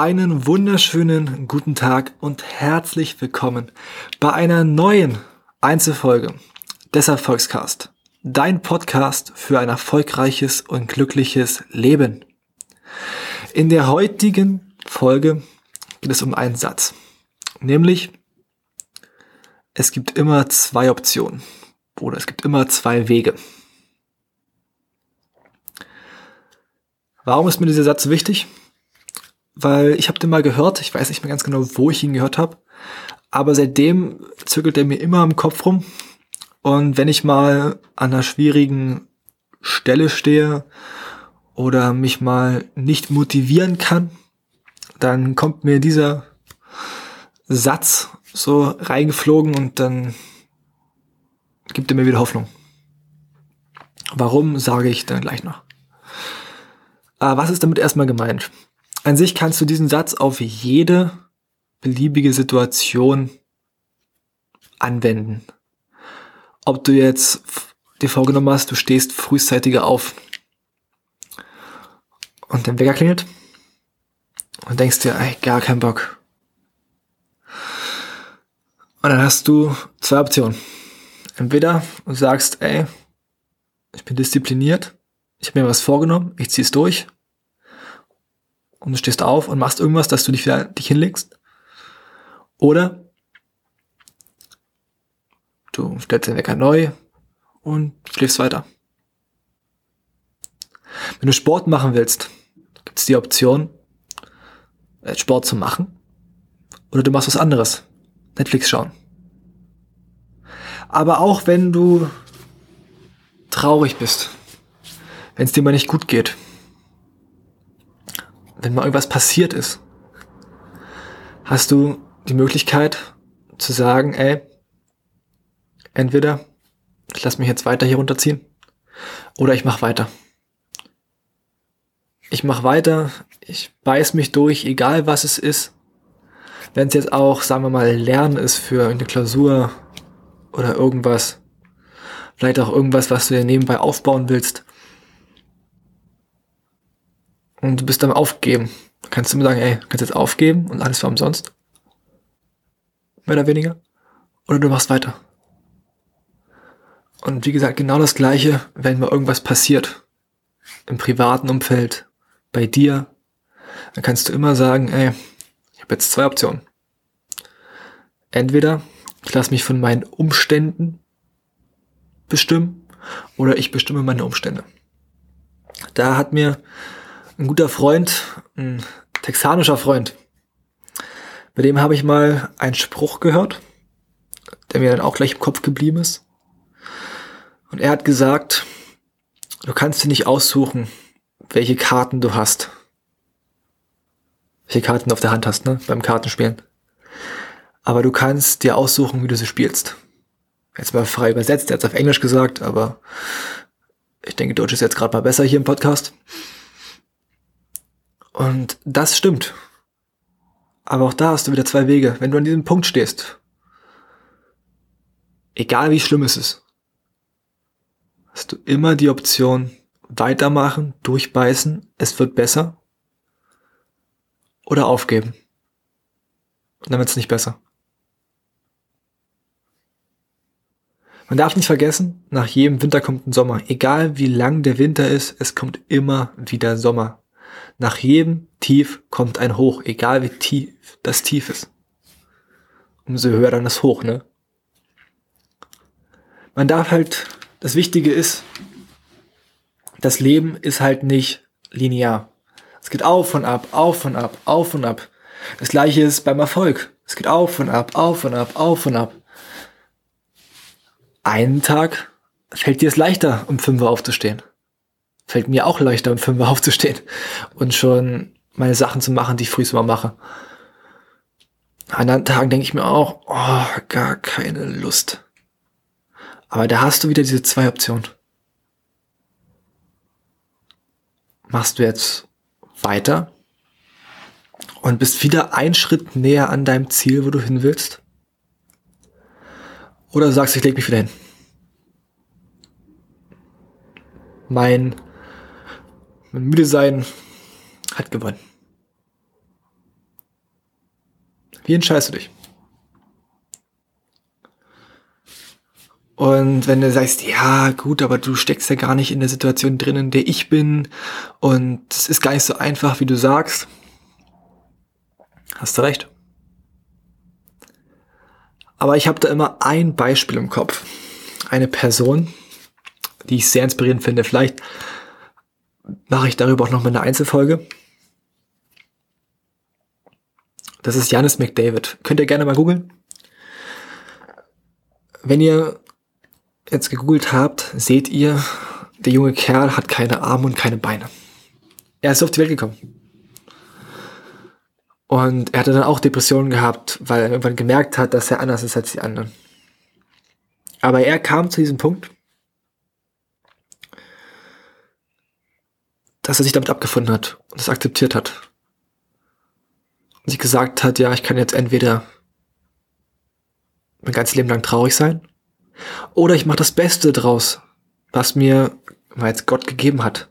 Einen wunderschönen guten Tag und herzlich willkommen bei einer neuen Einzelfolge des Erfolgscast. Dein Podcast für ein erfolgreiches und glückliches Leben. In der heutigen Folge geht es um einen Satz. Nämlich, es gibt immer zwei Optionen. Oder es gibt immer zwei Wege. Warum ist mir dieser Satz wichtig? Weil ich habe den mal gehört, ich weiß nicht mehr ganz genau, wo ich ihn gehört habe, aber seitdem zirkelt er mir immer im Kopf rum. Und wenn ich mal an einer schwierigen Stelle stehe oder mich mal nicht motivieren kann, dann kommt mir dieser Satz so reingeflogen und dann gibt er mir wieder Hoffnung. Warum, sage ich dann gleich noch. Aber was ist damit erstmal gemeint? An sich kannst du diesen Satz auf jede beliebige Situation anwenden. Ob du jetzt dir vorgenommen hast, du stehst frühzeitiger auf und dein Wecker klingelt und denkst dir, ey, gar keinen Bock. Und dann hast du zwei Optionen. Entweder du sagst, ey, ich bin diszipliniert, ich habe mir was vorgenommen, ich zieh's durch und du stehst auf und machst irgendwas, dass du dich wieder dich hinlegst. Oder du stellst den Wecker neu und schläfst weiter. Wenn du Sport machen willst, gibt es die Option, äh, Sport zu machen. Oder du machst was anderes. Netflix schauen. Aber auch wenn du traurig bist, wenn es dir mal nicht gut geht, wenn mal irgendwas passiert ist, hast du die Möglichkeit zu sagen, ey, entweder ich lasse mich jetzt weiter hier runterziehen oder ich mache weiter. Ich mache weiter, ich beiß mich durch, egal was es ist. Wenn es jetzt auch, sagen wir mal, Lernen ist für eine Klausur oder irgendwas, vielleicht auch irgendwas, was du dir nebenbei aufbauen willst, und du bist am Aufgeben. Kannst du mir sagen, ey, kannst jetzt aufgeben und alles war umsonst? Mehr oder weniger? Oder du machst weiter. Und wie gesagt, genau das gleiche, wenn mal irgendwas passiert. Im privaten Umfeld, bei dir, dann kannst du immer sagen, ey, ich habe jetzt zwei Optionen. Entweder ich lasse mich von meinen Umständen bestimmen oder ich bestimme meine Umstände. Da hat mir ein guter Freund, ein texanischer Freund. Bei dem habe ich mal einen Spruch gehört, der mir dann auch gleich im Kopf geblieben ist. Und er hat gesagt, du kannst dir nicht aussuchen, welche Karten du hast. Welche Karten du auf der Hand hast, ne? Beim Kartenspielen. Aber du kannst dir aussuchen, wie du sie spielst. Jetzt mal frei übersetzt, er hat es auf Englisch gesagt, aber ich denke, Deutsch ist jetzt gerade mal besser hier im Podcast. Und das stimmt. Aber auch da hast du wieder zwei Wege. Wenn du an diesem Punkt stehst, egal wie schlimm es ist, hast du immer die Option, weitermachen, durchbeißen, es wird besser oder aufgeben. Und dann wird es nicht besser. Man darf nicht vergessen, nach jedem Winter kommt ein Sommer. Egal wie lang der Winter ist, es kommt immer wieder Sommer. Nach jedem Tief kommt ein Hoch, egal wie tief das Tief ist. Umso höher dann das Hoch, ne? Man darf halt, das Wichtige ist, das Leben ist halt nicht linear. Es geht auf und ab, auf und ab, auf und ab. Das gleiche ist beim Erfolg. Es geht auf und ab, auf und ab, auf und ab. Einen Tag fällt dir es leichter, um 5 Uhr aufzustehen fällt mir auch leichter, um fünf aufzustehen und schon meine Sachen zu machen, die ich frühst mal mache. An anderen Tagen denke ich mir auch, oh, gar keine Lust. Aber da hast du wieder diese zwei Optionen. Machst du jetzt weiter und bist wieder ein Schritt näher an deinem Ziel, wo du hin willst? Oder sagst, ich leg mich wieder hin. Mein mein müde sein hat gewonnen. Wie entscheidest du dich? Und wenn du sagst, ja, gut, aber du steckst ja gar nicht in der Situation drin, in der ich bin und es ist gar nicht so einfach, wie du sagst, hast du recht. Aber ich habe da immer ein Beispiel im Kopf. Eine Person, die ich sehr inspirierend finde. Vielleicht mache ich darüber auch noch mal eine Einzelfolge. Das ist Janis McDavid. Könnt ihr gerne mal googeln. Wenn ihr jetzt gegoogelt habt, seht ihr, der junge Kerl hat keine Arme und keine Beine. Er ist auf die Welt gekommen. Und er hatte dann auch Depressionen gehabt, weil er irgendwann gemerkt hat, dass er anders ist als die anderen. Aber er kam zu diesem Punkt, dass er sich damit abgefunden hat und es akzeptiert hat. Und sich gesagt hat, ja, ich kann jetzt entweder mein ganzes Leben lang traurig sein oder ich mache das Beste draus, was mir es Gott gegeben hat.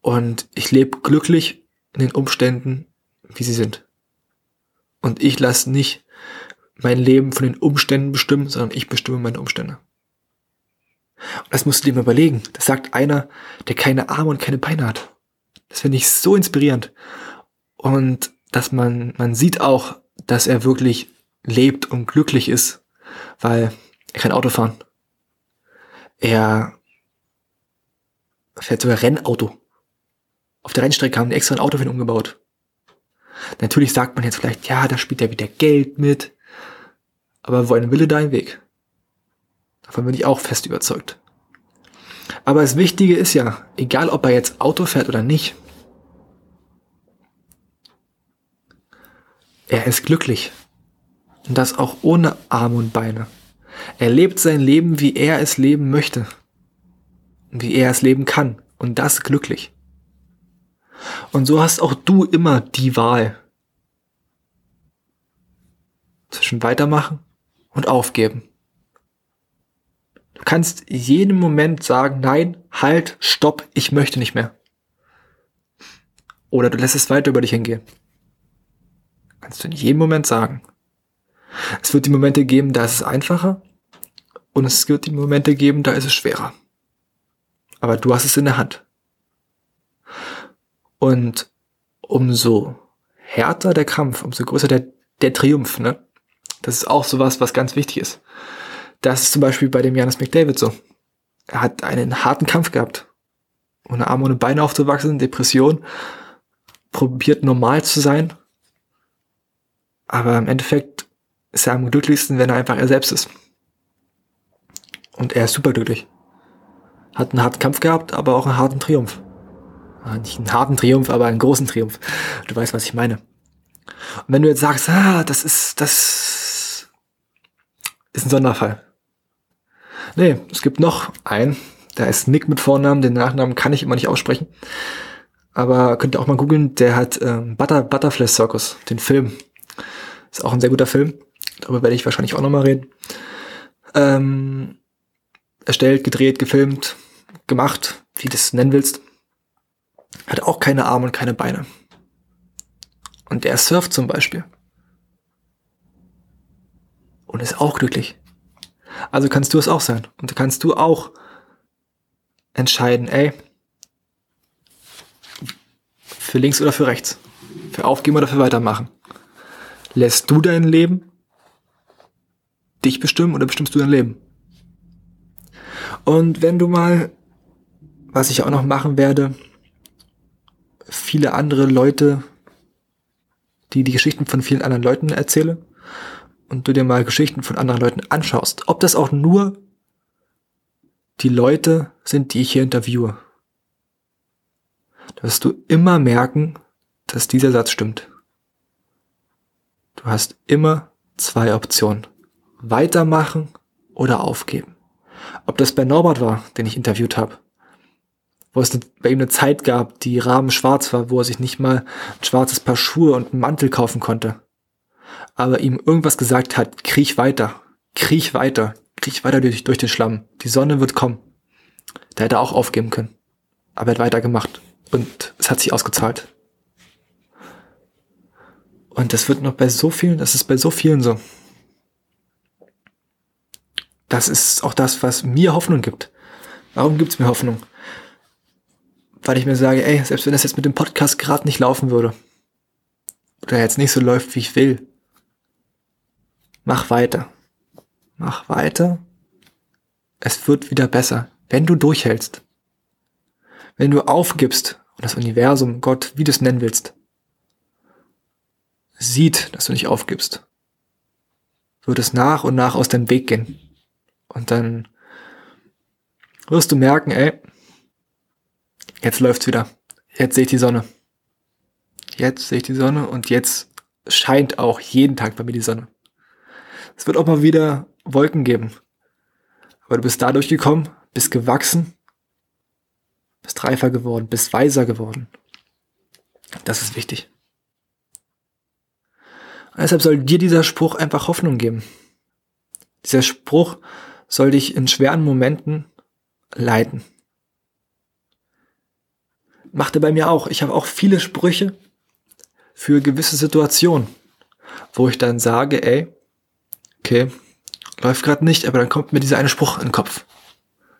Und ich lebe glücklich in den Umständen, wie sie sind. Und ich lasse nicht mein Leben von den Umständen bestimmen, sondern ich bestimme meine Umstände. Und das musst du dir mal überlegen. Das sagt einer, der keine Arme und keine Beine hat. Das finde ich so inspirierend. Und dass man, man sieht auch, dass er wirklich lebt und glücklich ist, weil er kann Auto fahren. Er fährt sogar Rennauto. Auf der Rennstrecke haben die extra ein Auto für ihn umgebaut. Natürlich sagt man jetzt vielleicht, ja, da spielt er wieder Geld mit. Aber wo ein Wille, da ein Weg. Davon bin ich auch fest überzeugt. Aber das Wichtige ist ja, egal ob er jetzt Auto fährt oder nicht, er ist glücklich. Und das auch ohne Arme und Beine. Er lebt sein Leben, wie er es leben möchte. Wie er es leben kann. Und das glücklich. Und so hast auch du immer die Wahl zwischen weitermachen und aufgeben. Du kannst jeden Moment sagen, nein, halt, stopp, ich möchte nicht mehr. Oder du lässt es weiter über dich hingehen. Kannst du in jedem Moment sagen. Es wird die Momente geben, da ist es einfacher und es wird die Momente geben, da ist es schwerer. Aber du hast es in der Hand. Und umso härter der Kampf, umso größer der, der Triumph, ne? Das ist auch sowas, was ganz wichtig ist. Das ist zum Beispiel bei dem Janis McDavid so. Er hat einen harten Kampf gehabt. Ohne Arme, ohne Beine aufzuwachsen, Depression, probiert normal zu sein. Aber im Endeffekt ist er am glücklichsten, wenn er einfach er selbst ist. Und er ist superglücklich. Hat einen harten Kampf gehabt, aber auch einen harten Triumph. Nicht einen harten Triumph, aber einen großen Triumph. Du weißt, was ich meine. Und wenn du jetzt sagst, ah, das ist, das ist ein Sonderfall. Nee, es gibt noch einen. Da ist Nick mit Vornamen, den Nachnamen kann ich immer nicht aussprechen. Aber könnt ihr auch mal googeln, der hat ähm, Butter, Butterfly Circus, den Film. Ist auch ein sehr guter Film. Darüber werde ich wahrscheinlich auch nochmal reden. Ähm, erstellt, gedreht, gefilmt, gemacht, wie du es nennen willst. Hat auch keine Arme und keine Beine. Und der surft zum Beispiel. Und ist auch glücklich. Also kannst du es auch sein. Und kannst du auch entscheiden, ey, für links oder für rechts. Für aufgeben oder für weitermachen. Lässt du dein Leben dich bestimmen oder bestimmst du dein Leben? Und wenn du mal, was ich auch noch machen werde, viele andere Leute, die die Geschichten von vielen anderen Leuten erzähle und du dir mal Geschichten von anderen Leuten anschaust, ob das auch nur die Leute sind, die ich hier interviewe, wirst du immer merken, dass dieser Satz stimmt. Du hast immer zwei Optionen. Weitermachen oder aufgeben. Ob das bei Norbert war, den ich interviewt habe, wo es bei ihm eine Zeit gab, die Rahmen schwarz war, wo er sich nicht mal ein schwarzes Paar Schuhe und einen Mantel kaufen konnte. Aber ihm irgendwas gesagt hat, kriech weiter, kriech weiter, kriech weiter durch, durch den Schlamm. Die Sonne wird kommen. Da hätte er auch aufgeben können. Aber er hat weitergemacht. Und es hat sich ausgezahlt. Und das wird noch bei so vielen, das ist bei so vielen so. Das ist auch das, was mir Hoffnung gibt. Warum gibt's mir Hoffnung? Weil ich mir sage, ey, selbst wenn das jetzt mit dem Podcast gerade nicht laufen würde, oder jetzt nicht so läuft, wie ich will, mach weiter. Mach weiter. Es wird wieder besser, wenn du durchhältst. Wenn du aufgibst und das Universum, Gott, wie du es nennen willst, sieht, dass du nicht aufgibst, wird es nach und nach aus deinem Weg gehen. Und dann wirst du merken, ey, jetzt läuft's wieder. Jetzt sehe ich die Sonne. Jetzt sehe ich die Sonne und jetzt scheint auch jeden Tag bei mir die Sonne. Es wird auch mal wieder Wolken geben. Aber du bist dadurch gekommen, bist gewachsen, bist reifer geworden, bist weiser geworden. Das ist wichtig. Und deshalb soll dir dieser Spruch einfach Hoffnung geben. Dieser Spruch soll dich in schweren Momenten leiten. Machte bei mir auch. Ich habe auch viele Sprüche für gewisse Situationen, wo ich dann sage, ey, okay, läuft gerade nicht, aber dann kommt mir dieser eine Spruch in den Kopf.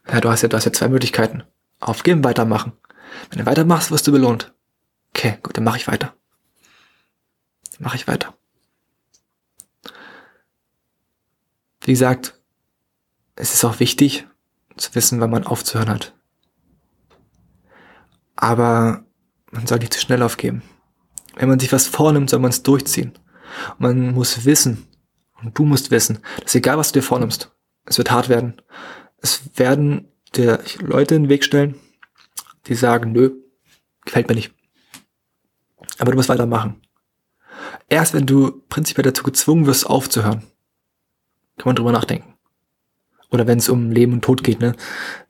Ja, du hast ja, du hast ja zwei Möglichkeiten. Aufgeben, weitermachen. Wenn du weitermachst, wirst du belohnt. Okay, gut, dann mache ich weiter. Mache ich weiter. Wie gesagt, es ist auch wichtig zu wissen, wann man aufzuhören hat. Aber man soll nicht zu schnell aufgeben. Wenn man sich was vornimmt, soll man es durchziehen. Man muss wissen, und du musst wissen, dass egal was du dir vornimmst, es wird hart werden. Es werden dir Leute in den Weg stellen, die sagen, nö, gefällt mir nicht. Aber du musst weitermachen. Erst wenn du prinzipiell dazu gezwungen wirst, aufzuhören, kann man drüber nachdenken. Oder wenn es um Leben und Tod geht, ne?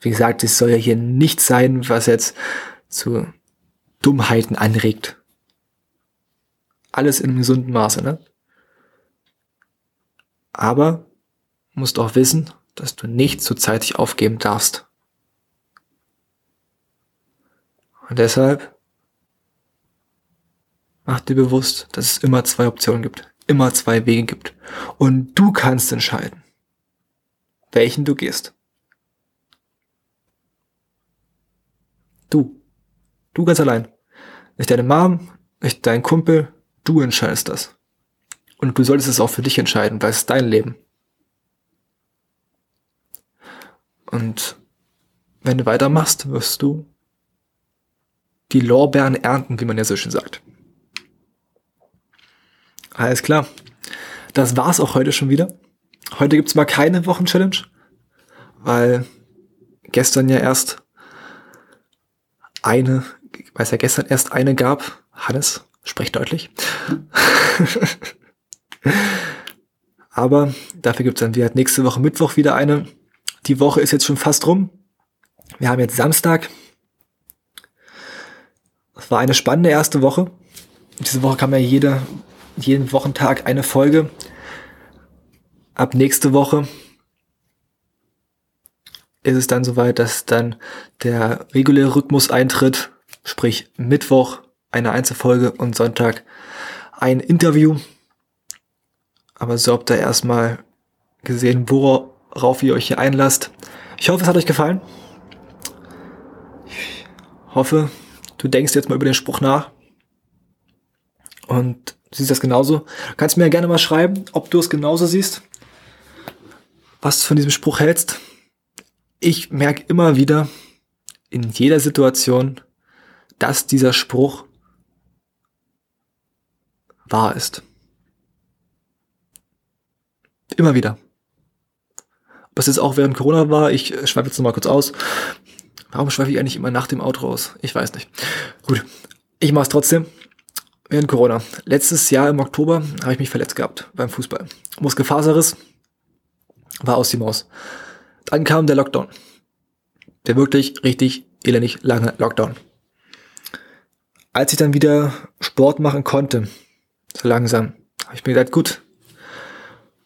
Wie gesagt, es soll ja hier nichts sein, was jetzt zu Dummheiten anregt. Alles in einem gesunden Maße, ne? Aber musst auch wissen, dass du nicht zu zeitig aufgeben darfst. Und deshalb mach dir bewusst, dass es immer zwei Optionen gibt immer zwei Wege gibt. Und du kannst entscheiden, welchen du gehst. Du. Du ganz allein. Nicht deine Mom, nicht dein Kumpel, du entscheidest das. Und du solltest es auch für dich entscheiden, weil es ist dein Leben. Und wenn du weitermachst, wirst du die Lorbeeren ernten, wie man ja so schön sagt. Alles klar. Das war's auch heute schon wieder. Heute gibt's mal keine Wochenchallenge, weil gestern ja erst eine, weil es ja gestern erst eine gab. Hannes, sprich deutlich. Aber dafür gibt's dann wieder nächste Woche Mittwoch wieder eine. Die Woche ist jetzt schon fast rum. Wir haben jetzt Samstag. Es war eine spannende erste Woche. Diese Woche kam ja jede jeden Wochentag eine Folge. Ab nächste Woche ist es dann soweit, dass dann der reguläre Rhythmus eintritt, sprich Mittwoch eine Einzelfolge und Sonntag ein Interview. Aber so habt ihr erstmal gesehen, worauf ihr euch hier einlasst. Ich hoffe, es hat euch gefallen. Ich hoffe, du denkst jetzt mal über den Spruch nach und siehst das genauso. Du kannst mir ja gerne mal schreiben, ob du es genauso siehst, was du von diesem Spruch hältst. Ich merke immer wieder in jeder Situation, dass dieser Spruch wahr ist. Immer wieder. Ob es jetzt auch während Corona war, ich schweife jetzt nochmal kurz aus. Warum schweife ich eigentlich immer nach dem Outro aus? Ich weiß nicht. Gut, ich mache es trotzdem während Corona. Letztes Jahr im Oktober habe ich mich verletzt gehabt beim Fußball. Muskelfaserriss war aus die Maus. Dann kam der Lockdown. Der wirklich richtig elendig lange Lockdown. Als ich dann wieder Sport machen konnte, so langsam, habe ich mir gedacht, gut,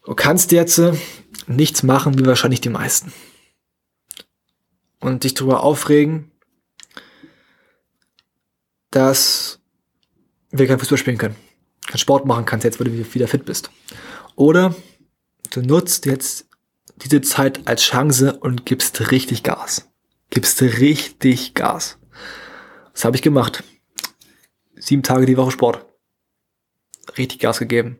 du kannst jetzt äh, nichts machen, wie wahrscheinlich die meisten. Und dich darüber aufregen, dass wir kein Fußball spielen können. keinen Sport machen kannst, jetzt, wo du wieder fit bist. Oder du nutzt jetzt diese Zeit als Chance und gibst richtig Gas. Gibst richtig Gas. Das habe ich gemacht. Sieben Tage die Woche Sport. Richtig Gas gegeben.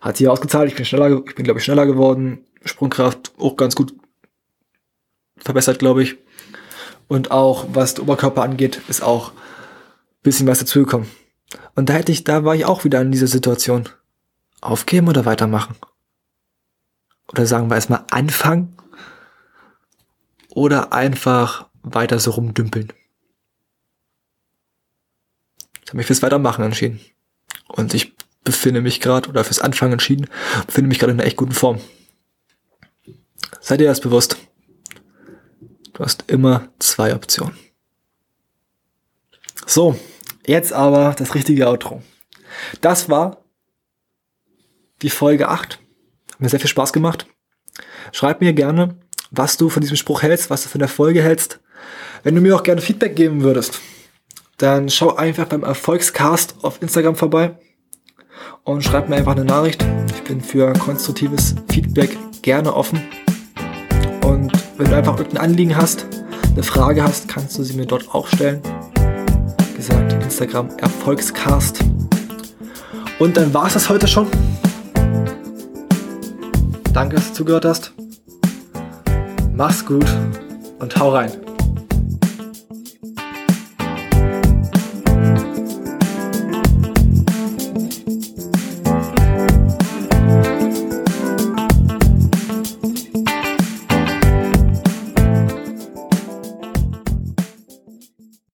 Hat sich ausgezahlt. Ich bin schneller, ich bin glaube ich schneller geworden. Sprungkraft auch ganz gut verbessert, glaube ich. Und auch was der Oberkörper angeht, ist auch bisschen was dazugekommen. Und da hätte ich, da war ich auch wieder in dieser Situation. Aufgeben oder weitermachen? Oder sagen wir erstmal anfangen? Oder einfach weiter so rumdümpeln? Ich habe mich fürs Weitermachen entschieden. Und ich befinde mich gerade, oder fürs Anfangen entschieden, befinde mich gerade in einer echt guten Form. Seid ihr das bewusst? Du hast immer zwei Optionen. So, jetzt aber das richtige Outro. Das war die Folge 8. Hat mir sehr viel Spaß gemacht. Schreib mir gerne, was du von diesem Spruch hältst, was du von der Folge hältst. Wenn du mir auch gerne Feedback geben würdest, dann schau einfach beim Erfolgscast auf Instagram vorbei und schreib mir einfach eine Nachricht. Ich bin für konstruktives Feedback gerne offen. Und wenn du einfach irgendein Anliegen hast, eine Frage hast, kannst du sie mir dort auch stellen. Wie gesagt, Instagram Erfolgscast. Und dann war es das heute schon. Danke, dass du zugehört hast. Mach's gut und hau rein.